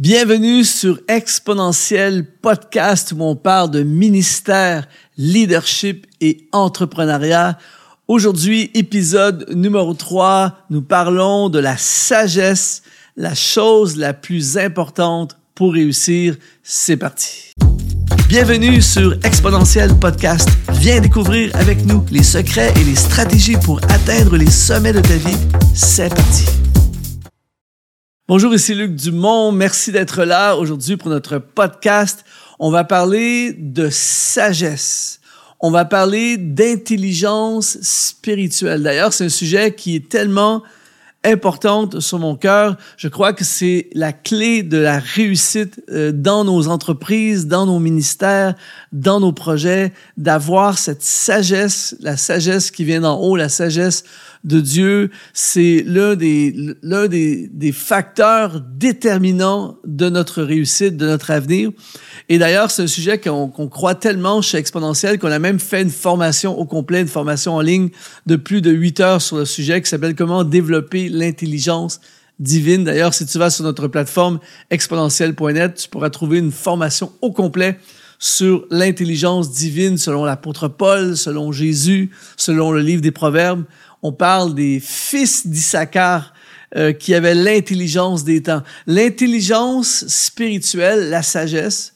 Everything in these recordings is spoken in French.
Bienvenue sur Exponentiel Podcast où on parle de ministère, leadership et entrepreneuriat. Aujourd'hui, épisode numéro 3, nous parlons de la sagesse, la chose la plus importante pour réussir. C'est parti. Bienvenue sur Exponentiel Podcast. Viens découvrir avec nous les secrets et les stratégies pour atteindre les sommets de ta vie. C'est parti. Bonjour, ici Luc Dumont. Merci d'être là aujourd'hui pour notre podcast. On va parler de sagesse. On va parler d'intelligence spirituelle. D'ailleurs, c'est un sujet qui est tellement importante sur mon cœur. Je crois que c'est la clé de la réussite euh, dans nos entreprises, dans nos ministères, dans nos projets, d'avoir cette sagesse, la sagesse qui vient d'en haut, la sagesse de Dieu. C'est l'un des, l'un des, des facteurs déterminants de notre réussite, de notre avenir. Et d'ailleurs, c'est un sujet qu'on croit tellement chez Exponentiel qu'on a même fait une formation au complet, une formation en ligne de plus de huit heures sur le sujet qui s'appelle Comment développer l'intelligence divine. D'ailleurs, si tu vas sur notre plateforme exponentielle.net, tu pourras trouver une formation au complet sur l'intelligence divine selon l'apôtre Paul, selon Jésus, selon le livre des Proverbes. On parle des fils d'Issachar euh, qui avaient l'intelligence des temps. L'intelligence spirituelle, la sagesse,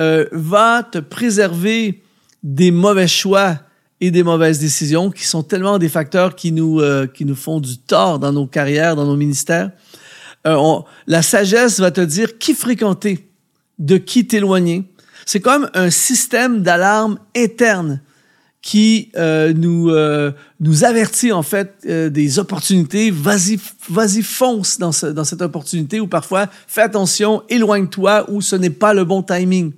euh, va te préserver des mauvais choix et des mauvaises décisions qui sont tellement des facteurs qui nous, euh, qui nous font du tort dans nos carrières, dans nos ministères. Euh, la sagesse va te dire qui fréquenter, de qui t'éloigner. C'est comme un système d'alarme interne qui euh, nous euh, nous avertit en fait euh, des opportunités. Vas-y, vas-y, fonce dans, ce, dans cette opportunité ou parfois fais attention, éloigne-toi ou ce n'est pas le bon timing.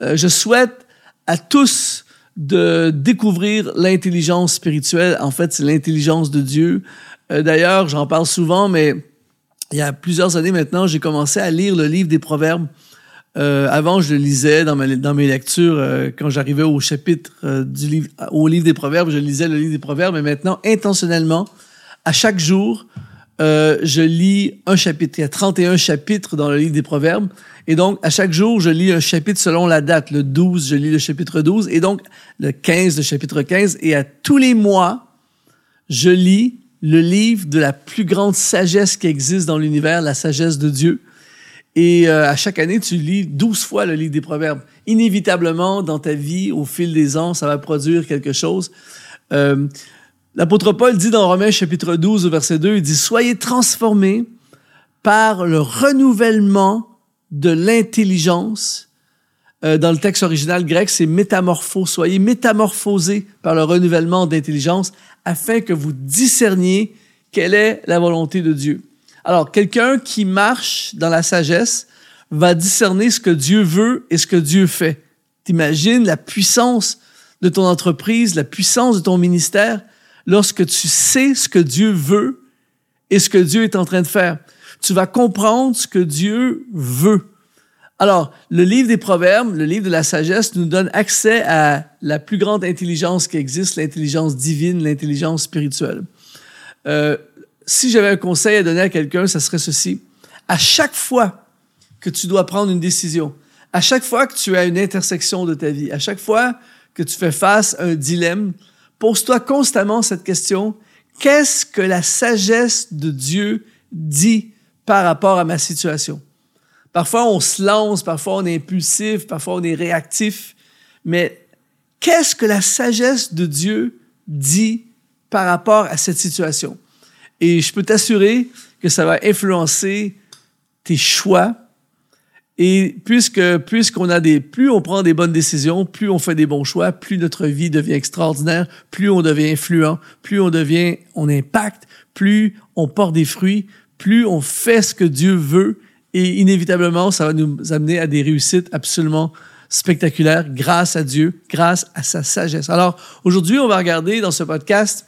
Euh, je souhaite à tous de découvrir l'intelligence spirituelle. En fait, c'est l'intelligence de Dieu. Euh, d'ailleurs, j'en parle souvent, mais il y a plusieurs années maintenant, j'ai commencé à lire le livre des Proverbes. Euh, avant, je le lisais dans, mes, dans mes lectures euh, quand j'arrivais au chapitre du livre, au livre des Proverbes, je lisais le livre des Proverbes. Mais maintenant, intentionnellement, à chaque jour, euh, je lis un chapitre. Il y a 31 chapitres dans le livre des Proverbes. Et donc, à chaque jour, je lis un chapitre selon la date. Le 12, je lis le chapitre 12. Et donc, le 15, le chapitre 15. Et à tous les mois, je lis le livre de la plus grande sagesse qui existe dans l'univers, la sagesse de Dieu. Et euh, à chaque année, tu lis 12 fois le livre des Proverbes. Inévitablement, dans ta vie, au fil des ans, ça va produire quelque chose. Euh, L'apôtre Paul dit dans Romains chapitre 12, verset 2, il dit, Soyez transformés par le renouvellement de l'intelligence. Euh, dans le texte original grec, c'est métamorpho. Soyez métamorphosés par le renouvellement d'intelligence afin que vous discerniez quelle est la volonté de Dieu. Alors, quelqu'un qui marche dans la sagesse va discerner ce que Dieu veut et ce que Dieu fait. T'imagines la puissance de ton entreprise, la puissance de ton ministère? Lorsque tu sais ce que Dieu veut et ce que Dieu est en train de faire. Tu vas comprendre ce que Dieu veut. Alors, le livre des Proverbes, le livre de la sagesse, nous donne accès à la plus grande intelligence qui existe, l'intelligence divine, l'intelligence spirituelle. Euh, si j'avais un conseil à donner à quelqu'un, ça serait ceci. À chaque fois que tu dois prendre une décision, à chaque fois que tu as une intersection de ta vie, à chaque fois que tu fais face à un dilemme, Pose-toi constamment cette question. Qu'est-ce que la sagesse de Dieu dit par rapport à ma situation? Parfois, on se lance, parfois, on est impulsif, parfois, on est réactif. Mais qu'est-ce que la sagesse de Dieu dit par rapport à cette situation? Et je peux t'assurer que ça va influencer tes choix, et puisque plus on prend des bonnes décisions, plus on fait des bons choix, plus notre vie devient extraordinaire, plus on devient influent, plus on devient on impacte, plus on porte des fruits, plus on fait ce que Dieu veut et inévitablement ça va nous amener à des réussites absolument spectaculaires grâce à Dieu, grâce à sa sagesse. Alors aujourd'hui, on va regarder dans ce podcast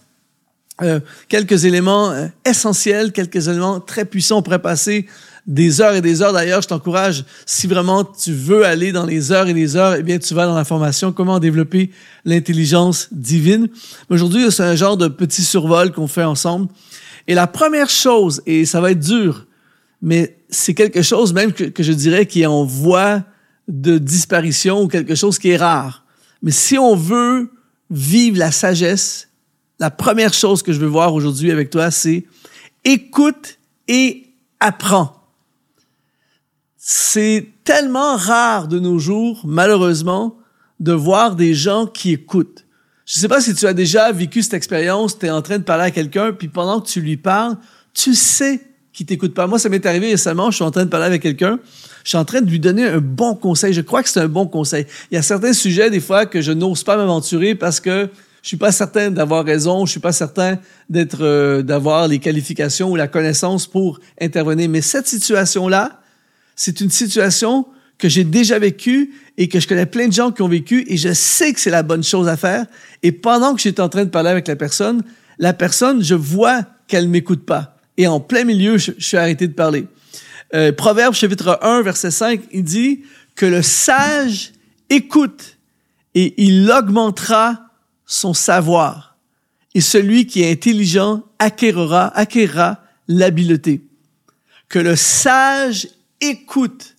euh, quelques éléments euh, essentiels, quelques éléments très puissants. Pourrait passer des heures et des heures. D'ailleurs, je t'encourage, si vraiment tu veux aller dans les heures et les heures, eh bien, tu vas dans la formation Comment développer l'intelligence divine. Aujourd'hui, c'est un genre de petit survol qu'on fait ensemble. Et la première chose, et ça va être dur, mais c'est quelque chose même que, que je dirais qui est en voie de disparition ou quelque chose qui est rare. Mais si on veut vivre la sagesse, la première chose que je veux voir aujourd'hui avec toi, c'est écoute et apprends. C'est tellement rare de nos jours, malheureusement, de voir des gens qui écoutent. Je ne sais pas si tu as déjà vécu cette expérience, tu es en train de parler à quelqu'un, puis pendant que tu lui parles, tu sais qu'il t'écoute pas. Moi, ça m'est arrivé récemment, je suis en train de parler avec quelqu'un, je suis en train de lui donner un bon conseil. Je crois que c'est un bon conseil. Il y a certains sujets, des fois, que je n'ose pas m'aventurer parce que je suis pas certain d'avoir raison, je suis pas certain d'être, euh, d'avoir les qualifications ou la connaissance pour intervenir. Mais cette situation-là, c'est une situation que j'ai déjà vécue et que je connais plein de gens qui ont vécu et je sais que c'est la bonne chose à faire. Et pendant que j'étais en train de parler avec la personne, la personne, je vois qu'elle m'écoute pas. Et en plein milieu, je, suis arrêté de parler. Euh, Proverbe chapitre 1, verset 5, il dit que le sage écoute et il augmentera son savoir. Et celui qui est intelligent acquérera, acquérera l'habileté. Que le sage écoute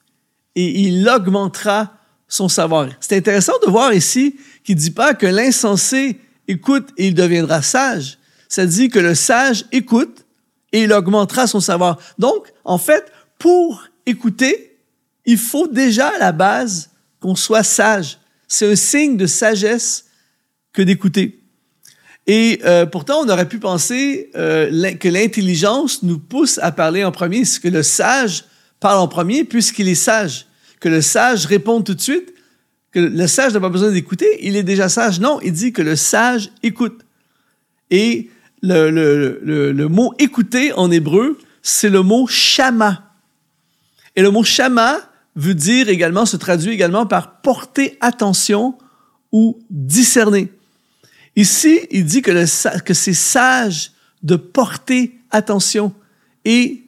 et il augmentera son savoir. C'est intéressant de voir ici qu'il dit pas que l'insensé écoute et il deviendra sage. Ça dit que le sage écoute et il augmentera son savoir. Donc, en fait, pour écouter, il faut déjà à la base qu'on soit sage. C'est un signe de sagesse que d'écouter. Et euh, pourtant, on aurait pu penser euh, que l'intelligence nous pousse à parler en premier, que le sage parle en premier puisqu'il est sage. Que le sage réponde tout de suite, que le sage n'a pas besoin d'écouter, il est déjà sage. Non, il dit que le sage écoute. Et le, le, le, mot écouter en hébreu, c'est le mot shama. Et le mot shama veut dire également, se traduit également par porter attention ou discerner. Ici, il dit que, le, que c'est sage de porter attention et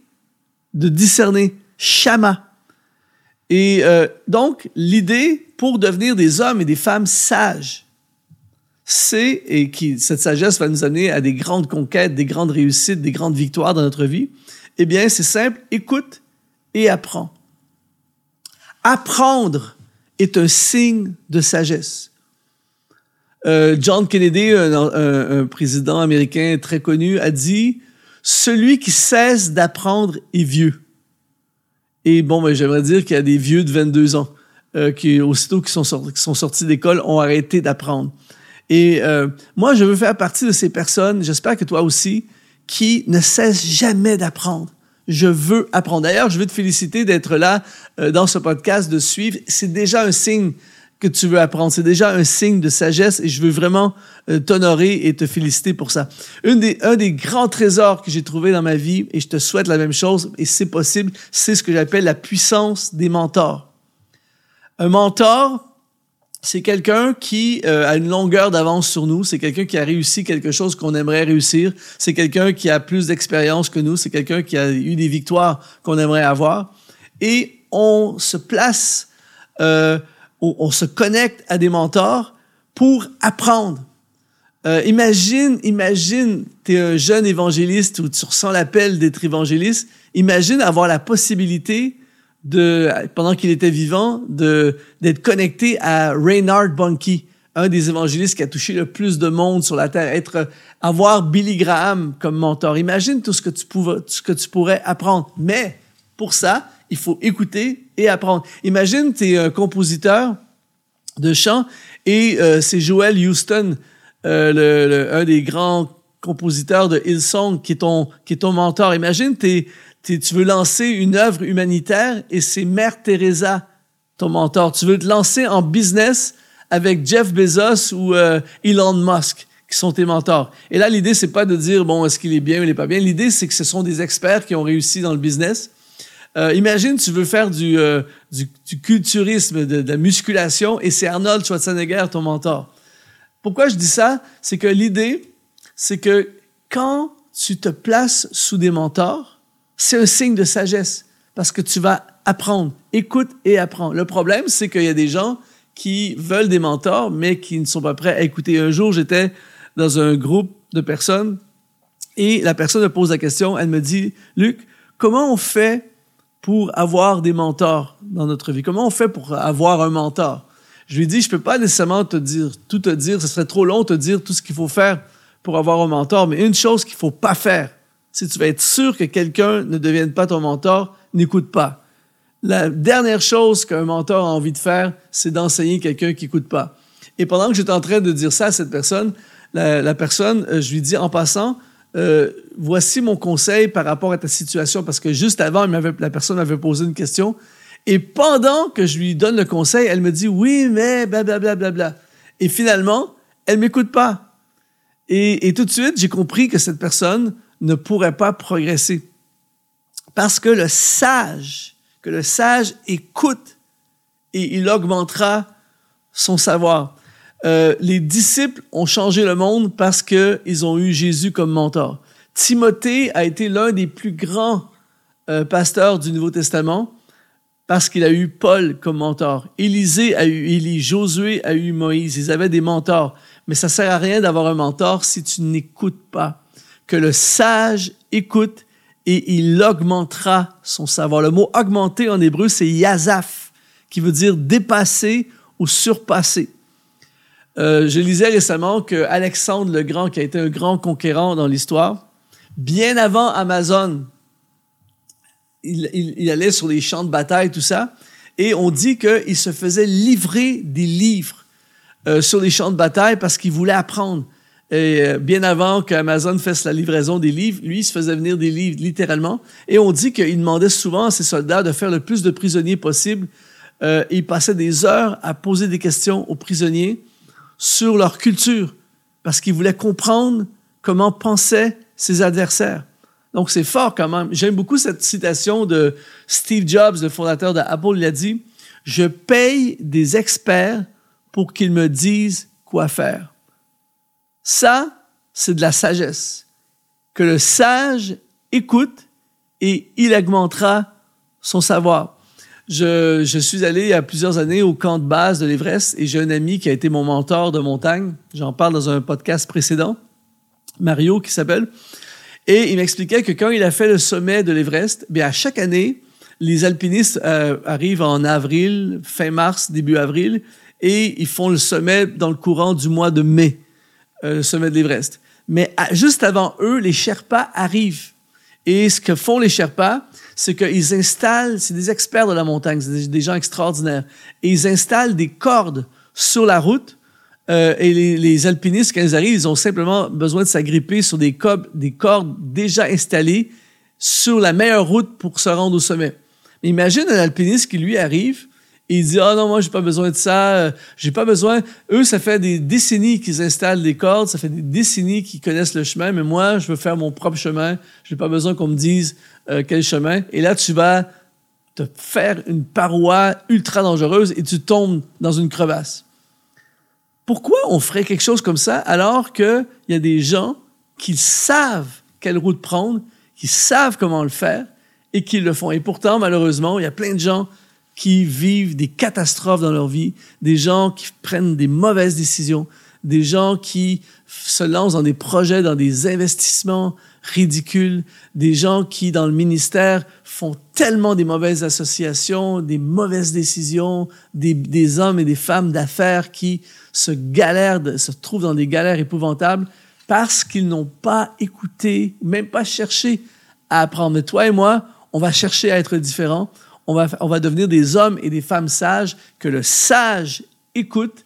de discerner. Shama. Et euh, donc, l'idée pour devenir des hommes et des femmes sages, c'est, et cette sagesse va nous amener à des grandes conquêtes, des grandes réussites, des grandes victoires dans notre vie, eh bien, c'est simple, écoute et apprends. Apprendre est un signe de sagesse. Euh, John Kennedy, un, président américain très connu, a dit Celui qui cesse d'apprendre est vieux. Et bon, ben, j'aimerais dire qu'il y a des vieux de 22 ans euh, qui, aussitôt qui sont, sortis, qui sont sortis d'école, ont arrêté d'apprendre. Et euh, moi, je veux faire partie de ces personnes, j'espère que toi aussi, qui ne cessent jamais d'apprendre. Je veux apprendre. D'ailleurs, je veux te féliciter d'être là dans ce podcast, de suivre. C'est déjà un signe que tu veux apprendre. C'est déjà un signe de sagesse et je veux vraiment euh, t'honorer et te féliciter pour ça. Une des, un des grands trésors que j'ai trouvé dans ma vie, et je te souhaite la même chose, et c'est possible, c'est ce que j'appelle la puissance des mentors. Un mentor, c'est quelqu'un qui euh, a une longueur d'avance sur nous, c'est quelqu'un qui a réussi quelque chose qu'on aimerait réussir, c'est quelqu'un qui a plus d'expérience que nous, c'est quelqu'un qui a eu des victoires qu'on aimerait avoir, et on se place euh, on, se connecte à des mentors pour apprendre. Euh, imagine, imagine, tu es un jeune évangéliste ou tu ressens l'appel d'être évangéliste. Imagine avoir la possibilité de, pendant qu'il était vivant, d'être connecté à Reinhard Bonnke, un des évangélistes qui a touché le plus de monde sur la terre, être, avoir Billy Graham comme mentor. Imagine tout ce que tu pouvais, tout ce que tu pourrais apprendre. Mais pour ça, il faut écouter et apprendre. Imagine, tu es un compositeur de chant et euh, c'est Joel Houston, euh, le, un des grands compositeurs de Hillsong, qui est ton, qui est ton mentor. Imagine, tu veux lancer une œuvre humanitaire et c'est Mère Teresa, ton mentor. Tu veux te lancer en business avec Jeff Bezos ou euh, Elon Musk qui sont tes mentors. Et là, l'idée, c'est pas de dire, bon, est-ce qu'il est bien ou il est pas bien. L'idée, c'est que ce sont des experts qui ont réussi dans le business euh, imagine, tu veux faire du, euh, du, du, culturisme, de, de, la musculation, et c'est Arnold Schwarzenegger, ton mentor. Pourquoi je dis ça? C'est que l'idée, c'est que quand tu te places sous des mentors, c'est un signe de sagesse, parce que tu vas apprendre. Écoute et apprends. Le problème, c'est qu'il y a des gens qui veulent des mentors, mais qui ne sont pas prêts à écouter. Un jour, j'étais dans un groupe de personnes et la personne me pose la question, elle me dit, Luc, comment on fait pour avoir des mentors dans notre vie? Comment on fait pour avoir un mentor? Je lui ai dit, je peux pas nécessairement te dire, tout te dire, ce serait trop long de te dire tout ce qu'il faut faire pour avoir un mentor, mais une chose qu'il faut pas faire, si tu veux être sûr que quelqu'un ne devienne pas ton mentor, n'écoute pas. La dernière chose qu'un mentor a envie de faire, c'est d'enseigner quelqu'un qui n'écoute pas. Et pendant que j'étais en train de dire ça à cette personne, la, personne, euh, je lui dis en passant, euh, voici mon conseil par rapport à ta situation, parce que juste avant, la personne m'avait posé une question. Et pendant que je lui donne le conseil, elle me dit oui, mais blablabla. Bla, bla, bla. Et finalement, elle m'écoute pas. Et, et tout de suite, j'ai compris que cette personne ne pourrait pas progresser. Parce que le sage, que le sage écoute et il augmentera son savoir. Euh, les disciples ont changé le monde parce qu'ils ont eu Jésus comme mentor. Timothée a été l'un des plus grands euh, pasteurs du Nouveau Testament parce qu'il a eu Paul comme mentor. Élisée a eu Élie, Josué a eu Moïse. Ils avaient des mentors. Mais ça sert à rien d'avoir un mentor si tu n'écoutes pas. Que le sage écoute et il augmentera son savoir. Le mot augmenter en hébreu, c'est yazaf, qui veut dire dépasser ou surpasser. Euh, je lisais récemment que Alexandre le Grand, qui a été un grand conquérant dans l'histoire, bien avant Amazon, il, allait sur les champs de bataille, tout ça, et on dit qu'il se faisait livrer des livres euh, sur les champs de bataille parce qu'il voulait apprendre. Et euh, bien avant qu'Amazon fasse la livraison des livres, lui, il se faisait venir des livres littéralement. Et on dit qu'il demandait souvent à ses soldats de faire le plus de prisonniers possible. et il passait des heures à poser des questions aux prisonniers sur leur culture parce qu'ils voulaient comprendre comment pensaient ses adversaires. Donc c'est fort quand même. J'aime beaucoup cette citation de Steve Jobs, le fondateur d'Apple. Il a dit, je paye des experts pour qu'ils me disent quoi faire. Ça, c'est de la sagesse. Que le sage écoute et il augmentera son savoir. Je, je, suis allé il y a plusieurs années au camp de base de l'Everest et j'ai un ami qui a été mon mentor de montagne. J'en parle dans un podcast précédent, Mario qui s'appelle. Et il m'expliquait que quand il a fait le sommet de l'Everest, bien à chaque année, les alpinistes euh, arrivent en avril, fin mars, début avril, et ils font le sommet dans le courant du mois de mai, euh, le sommet de l'Everest. Mais juste avant eux, les Sherpas arrivent. Et ce que font les Sherpas, c'est qu'ils installent, c'est des experts de la montagne, c'est des, gens extraordinaires, et ils installent des cordes sur la route. Euh, et les, alpinistes, quand ils arrivent, ils ont simplement besoin de s'agripper sur des, des cordes déjà installées sur la meilleure route pour se rendre au sommet. Imagine un alpiniste qui, lui, arrive et il dit ah non moi j'ai pas besoin de ça, euh, j'ai pas besoin. Eux ça fait des décennies qu'ils installent des cordes, ça fait des décennies qu'ils connaissent le chemin, mais moi je veux faire mon propre chemin. J'ai pas besoin qu'on me dise euh, quel chemin? Et là tu vas te faire une paroi ultra dangereuse et tu tombes dans une crevasse. Pourquoi on ferait quelque chose comme ça alors qu'il y a des gens qui savent quelle route prendre, qui savent comment le faire et qui le font? Et pourtant, malheureusement, il y a plein de gens qui vivent des catastrophes dans leur vie, des gens qui prennent des mauvaises décisions, des gens qui se lancent dans des projets, dans des investissements ridicules, des gens qui, dans le ministère, font tellement des mauvaises associations, des mauvaises décisions, des, des hommes et des femmes d'affaires qui se galèrent, se trouvent dans des galères épouvantables parce qu'ils n'ont pas écouté, même pas cherché à apprendre. Mais toi et moi, on va chercher à être différents on va, on va devenir des hommes et des femmes sages, que le sage écoute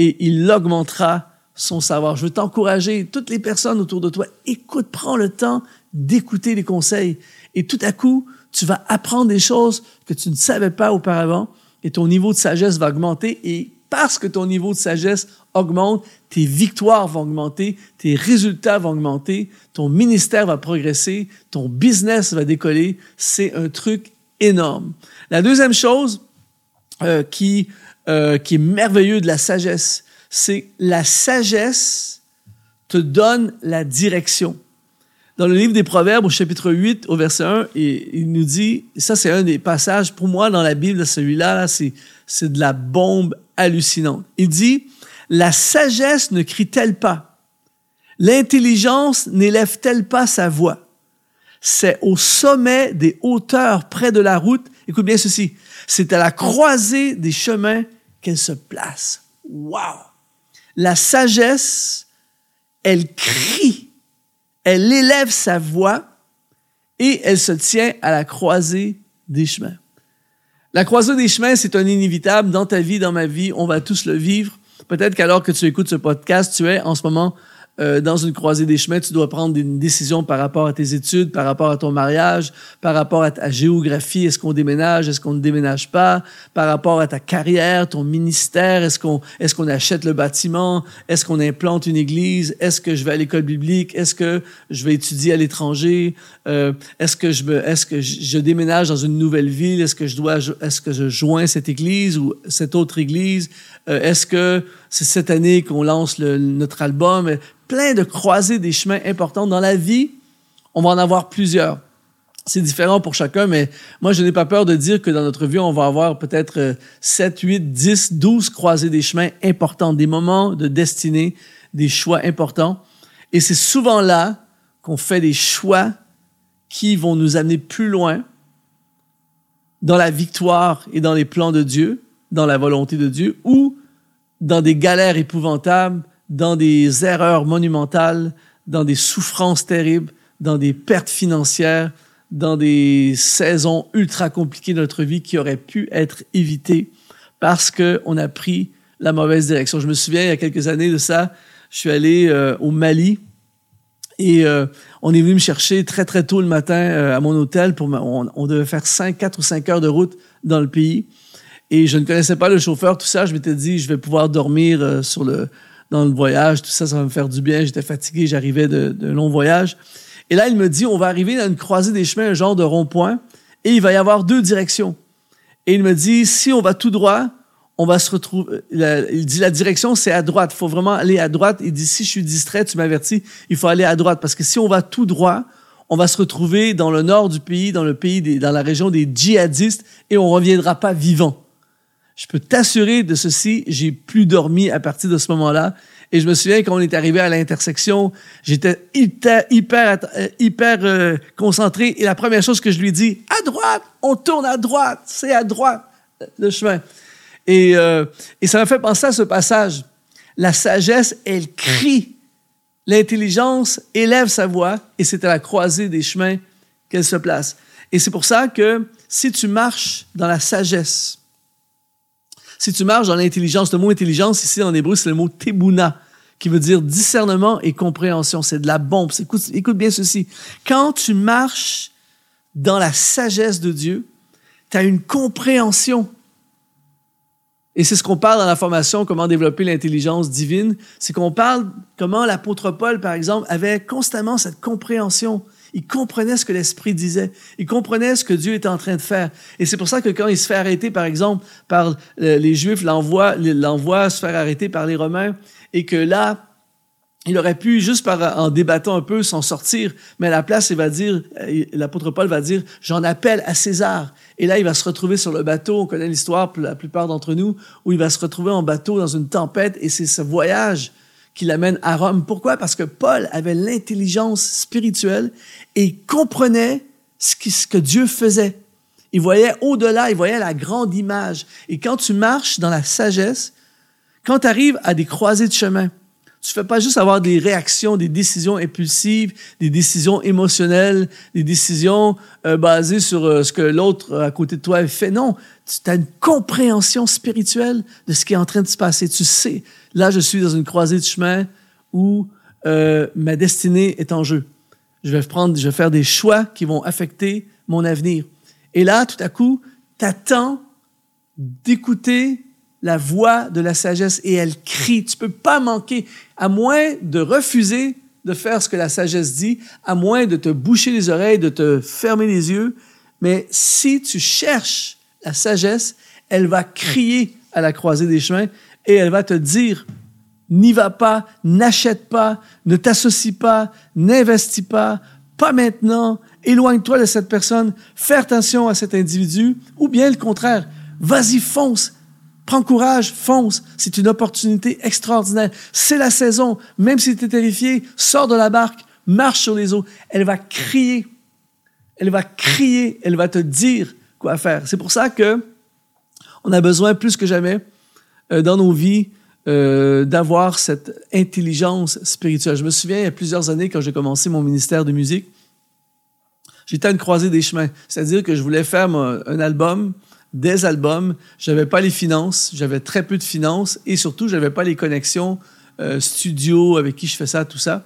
et il augmentera son savoir. Je veux t'encourager, toutes les personnes autour de toi, écoute, prends le temps d'écouter les conseils. Et tout à coup, tu vas apprendre des choses que tu ne savais pas auparavant et ton niveau de sagesse va augmenter et parce que ton niveau de sagesse augmente, tes victoires vont augmenter, tes résultats vont augmenter, ton ministère va progresser, ton business va décoller. C'est un truc énorme. La deuxième chose euh, qui, euh, qui est merveilleux de la sagesse, c'est la sagesse te donne la direction. Dans le livre des Proverbes, au chapitre 8, au verset 1, et, il nous dit, ça c'est un des passages, pour moi, dans la Bible, celui-là, -là, c'est, c'est de la bombe hallucinante. Il dit, la sagesse ne crie-t-elle pas? L'intelligence n'élève-t-elle pas sa voix? c'est au sommet des hauteurs près de la route. Écoute bien ceci. C'est à la croisée des chemins qu'elle se place. Wow! La sagesse, elle crie, elle élève sa voix et elle se tient à la croisée des chemins. La croisée des chemins, c'est un inévitable dans ta vie, dans ma vie. On va tous le vivre. Peut-être qu'alors que tu écoutes ce podcast, tu es en ce moment euh, dans une croisée des chemins, tu dois prendre une décision par rapport à tes études, par rapport à ton mariage, par rapport à ta géographie. Est-ce qu'on déménage? Est-ce qu'on ne déménage pas? Par rapport à ta carrière, ton ministère? Est-ce qu'on, est-ce qu'on achète le bâtiment? Est-ce qu'on implante une église? Est-ce que je vais à l'école biblique? Est-ce que je vais étudier à l'étranger? Euh, est-ce que je me, est-ce que je, déménage dans une nouvelle ville? Est-ce que je dois, est-ce que je joins cette église ou cette autre église? Euh, est-ce que c'est cette année qu'on lance le, notre album? plein de croisées des chemins importants. Dans la vie, on va en avoir plusieurs. C'est différent pour chacun, mais moi, je n'ai pas peur de dire que dans notre vie, on va avoir peut-être 7, 8, 10, 12 croisées des chemins importants, des moments de destinée, des choix importants. Et c'est souvent là qu'on fait des choix qui vont nous amener plus loin dans la victoire et dans les plans de Dieu, dans la volonté de Dieu, ou dans des galères épouvantables dans des erreurs monumentales, dans des souffrances terribles, dans des pertes financières, dans des saisons ultra compliquées de notre vie qui auraient pu être évitées parce qu'on a pris la mauvaise direction. Je me souviens, il y a quelques années de ça, je suis allé euh, au Mali et euh, on est venu me chercher très, très tôt le matin euh, à mon hôtel. Pour on, devait faire 5, 4 ou 5 heures de route dans le pays. Et je ne connaissais pas le chauffeur, tout ça. Je m'étais dit, je vais pouvoir dormir sur le, dans le voyage, tout ça, ça va me faire du bien. J'étais fatigué, j'arrivais d'un long voyage. Et là, il me dit, on va arriver dans une croisée des chemins, un genre de rond-point, et il va y avoir deux directions. Et il me dit, si on va tout droit, on va se retrouver. il dit, la direction, c'est à droite. Il faut vraiment aller à droite. Il dit, si je suis distrait, tu m'avertis, il faut aller à droite. Parce que si on va tout droit, on va se retrouver dans le nord du pays, dans le pays des, dans la région des djihadistes, et on reviendra pas vivant. Je peux t'assurer de ceci, j'ai plus dormi à partir de ce moment-là. Et je me souviens quand on est arrivé à l'intersection, j'étais hyper, hyper, euh, euh, concentré. Et la première chose que je lui dis, à droite, on tourne à droite, c'est à droite le chemin. Et, euh, et ça m'a fait penser à ce passage. La sagesse, elle crie. L'intelligence élève sa voix et c'est à la croisée des chemins qu'elle se place. Et c'est pour ça que si tu marches dans la sagesse, si tu marches dans l'intelligence, le mot intelligence ici en hébreu, c'est le mot tebuna, qui veut dire discernement et compréhension. C'est de la bombe. Écoute, écoute bien ceci. Quand tu marches dans la sagesse de Dieu, tu as une compréhension. Et c'est ce qu'on parle dans la formation, comment développer l'intelligence divine. C'est qu'on parle comment l'apôtre Paul, par exemple, avait constamment cette compréhension il comprenait ce que l'Esprit disait. Il comprenait ce que Dieu était en train de faire. Et c'est pour ça que quand il se fait arrêter, par exemple, par les Juifs, l'envoie, se faire arrêter par les Romains, et que là, il aurait pu, juste par, en débattant un peu, s'en sortir, mais à la place, il va dire, l'apôtre Paul va dire, j'en appelle à César. Et là, il va se retrouver sur le bateau, on connaît l'histoire, la plupart d'entre nous, où il va se retrouver en bateau dans une tempête, et c'est ce voyage qui l'amène à Rome. Pourquoi? Parce que Paul avait l'intelligence spirituelle et comprenait ce, que Dieu faisait. Il voyait au-delà, il voyait la grande image. Et quand tu marches dans la sagesse, quand tu arrives à des croisées de chemin, tu fais pas juste avoir des réactions, des décisions impulsives, des décisions émotionnelles, des décisions euh, basées sur euh, ce que l'autre à côté de toi fait. Non, tu as une compréhension spirituelle de ce qui est en train de se passer. Tu sais, là, je suis dans une croisée de chemin où euh, ma destinée est en jeu. Je vais prendre, je vais faire des choix qui vont affecter mon avenir. Et là, tout à coup, tu attends d'écouter la voix de la sagesse et elle crie. Tu peux pas manquer, à moins de refuser de faire ce que la sagesse dit, à moins de te boucher les oreilles, de te fermer les yeux. Mais si tu cherches la sagesse, elle va crier à la croisée des chemins et elle va te dire, n'y va pas, n'achète pas, ne t'associe pas, n'investis pas, pas maintenant, éloigne-toi de cette personne, fais attention à cet individu, ou bien le contraire, vas-y, fonce, Prends courage, fonce. C'est une opportunité extraordinaire. C'est la saison. Même si tu es terrifié, sors de la barque, marche sur les eaux. Elle va crier Elle va crier, elle va te dire quoi faire. C'est pour ça que on a besoin plus que jamais euh, dans nos vies euh, d'avoir cette intelligence spirituelle. Je me souviens, il y a plusieurs années, quand j'ai commencé mon ministère de musique, j'étais à une croisée des chemins. C'est-à-dire que je voulais faire un album, des albums. J'avais pas les finances, j'avais très peu de finances et surtout, j'avais pas les connexions euh, studio avec qui je fais ça, tout ça.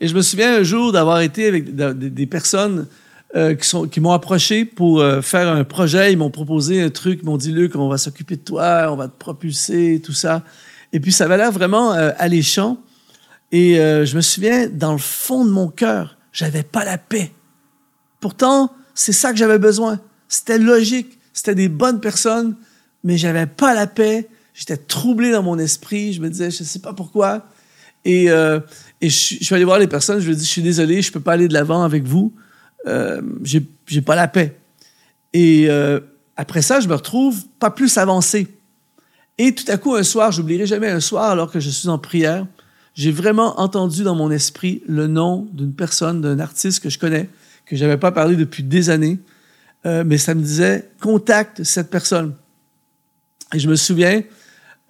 Et je me souviens un jour d'avoir été avec des personnes euh, qui, sont, qui m'ont approché pour euh, faire un projet. Ils m'ont proposé un truc, ils m'ont dit, Luc, on va s'occuper de toi, on va te propulser, tout ça. Et puis, ça avait l'air vraiment euh, alléchant. Et je me souviens, dans le fond de mon cœur, j'avais pas la paix. Pourtant, c'est ça que j'avais besoin. C'était logique. C'était des bonnes personnes, mais j'avais pas la paix. J'étais troublé dans mon esprit. Je me disais, je sais pas pourquoi. Et, je, je, suis allé voir les personnes. Je leur ai dit, je suis désolé, je peux pas aller de l'avant avec vous euh, j'ai pas la paix. Et euh, après ça, je me retrouve pas plus avancé. Et tout à coup, un soir, j'oublierai jamais un soir, alors que je suis en prière, j'ai vraiment entendu dans mon esprit le nom d'une personne, d'un artiste que je connais, que j'avais pas parlé depuis des années, euh, mais ça me disait contacte cette personne. Et je me souviens,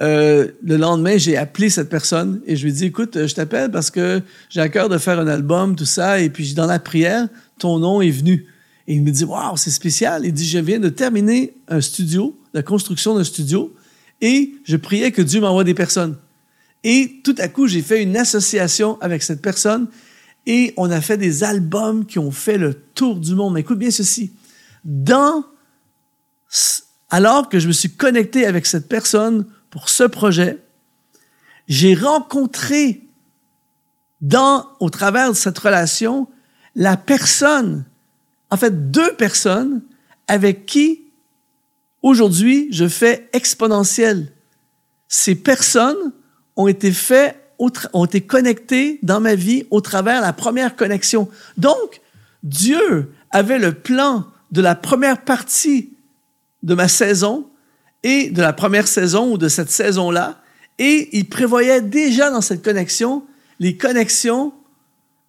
euh, le lendemain, j'ai appelé cette personne et je lui ai dit écoute, je t'appelle parce que j'ai à cœur de faire un album, tout ça, et puis dans la prière, ton nom est venu. Et il me dit, waouh, c'est spécial. Il dit, je viens de terminer un studio, la construction d'un studio, et je priais que Dieu m'envoie des personnes. Et tout à coup, j'ai fait une association avec cette personne et on a fait des albums qui ont fait le tour du monde. Mais écoute bien ceci. Dans, alors que je me suis connecté avec cette personne pour ce projet, j'ai rencontré dans, au travers de cette relation, la personne, en fait deux personnes avec qui aujourd'hui je fais exponentiel. Ces personnes ont été faites, ont été connectées dans ma vie au travers de la première connexion. Donc, Dieu avait le plan de la première partie de ma saison et de la première saison ou de cette saison-là, et il prévoyait déjà dans cette connexion les connexions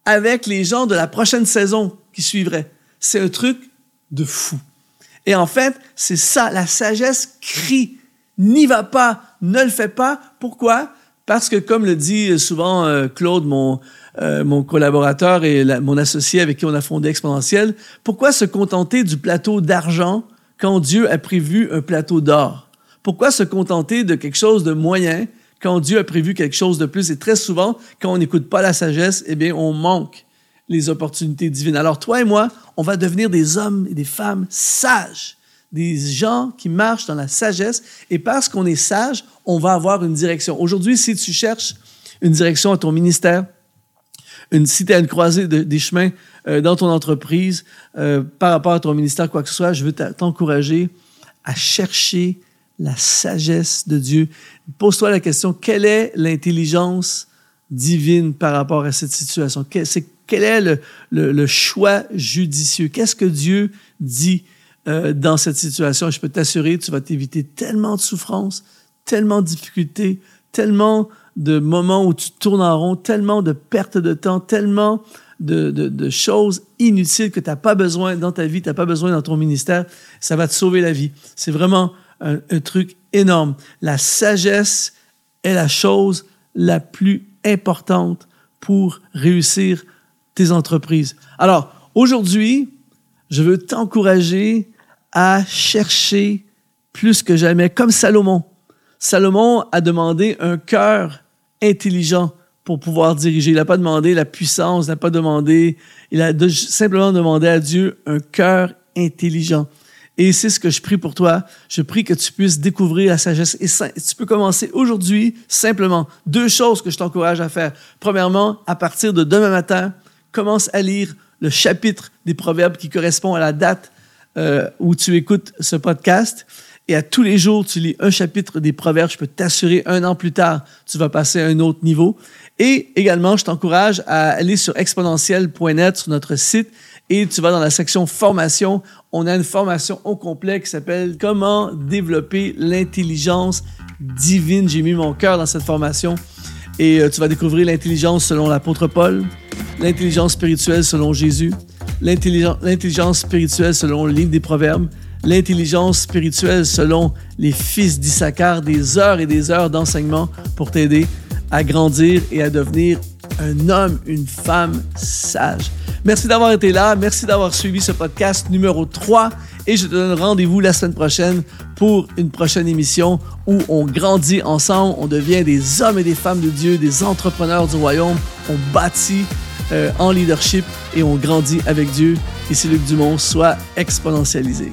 avec les gens de la prochaine saison qui suivrait. C'est un truc de fou. Et en fait, c'est ça, la sagesse crie, n'y va pas, ne le fais pas. Pourquoi? Parce que comme le dit souvent euh, Claude, mon, euh, mon collaborateur et mon associé avec qui on a fondé Exponentiel, pourquoi se contenter du plateau d'argent quand Dieu a prévu un plateau d'or? Pourquoi se contenter de quelque chose de moyen quand Dieu a prévu quelque chose de plus? Et très souvent, quand on n'écoute pas la sagesse, eh bien, on manque les opportunités divines. Alors, toi et moi, on va devenir des hommes et des femmes sages, des gens qui marchent dans la sagesse. Et parce qu'on est sage, on va avoir une direction. Aujourd'hui, si tu cherches une direction à ton ministère, une, si tu as une croisée des chemins euh, dans ton entreprise, euh, par rapport à ton ministère, quoi que ce soit, je veux t'encourager à chercher la sagesse de Dieu. Pose-toi la question, quelle est l'intelligence divine par rapport à cette situation? Quel, est le, choix judicieux? Qu'est-ce que Dieu dit euh, dans cette situation? Je peux t'assurer, tu vas t'éviter tellement de souffrances, tellement de difficultés, tellement de moments où tu tournes en rond, tellement de pertes de temps, tellement de, choses inutiles que tu n'as pas besoin dans ta vie, tu n'as pas besoin dans ton ministère. Ça va te sauver la vie. C'est vraiment un, truc énorme. La sagesse est la chose la plus importante pour réussir tes entreprises. Alors, aujourd'hui, je veux t'encourager à chercher plus que jamais, comme Salomon. Salomon a demandé un cœur intelligent pour pouvoir diriger. Il n'a pas demandé la puissance, il n'a pas demandé, il a simplement demandé à Dieu un cœur intelligent. Et c'est ce que je prie pour toi. Je prie que tu puisses découvrir la sagesse. Et tu peux commencer aujourd'hui simplement. Deux choses que je t'encourage à faire. Premièrement, à partir de demain matin, commence à lire le chapitre des Proverbes qui correspond à la date euh, où tu écoutes ce podcast. Et à tous les jours, tu lis un chapitre des Proverbes. Je peux t'assurer, un an plus tard, tu vas passer à un autre niveau. Et également, je t'encourage à aller sur exponentiel.net, sur notre site, et tu vas dans la section formation. On a une formation au complet qui s'appelle Comment développer l'intelligence divine. J'ai mis mon cœur dans cette formation et euh, tu vas découvrir l'intelligence selon l'apôtre Paul, l'intelligence spirituelle selon Jésus, l'intelligence spirituelle selon le livre des Proverbes, l'intelligence spirituelle selon les fils d'Issachar, des heures et des heures d'enseignement pour t'aider à grandir et à devenir un homme, une femme sage. Merci d'avoir été là, merci d'avoir suivi ce podcast numéro 3 et je te donne rendez-vous la semaine prochaine pour une prochaine émission où on grandit ensemble, on devient des hommes et des femmes de Dieu, des entrepreneurs du royaume, on bâtit euh, en leadership et on grandit avec Dieu. Ici Luc Dumont, soit exponentialisé.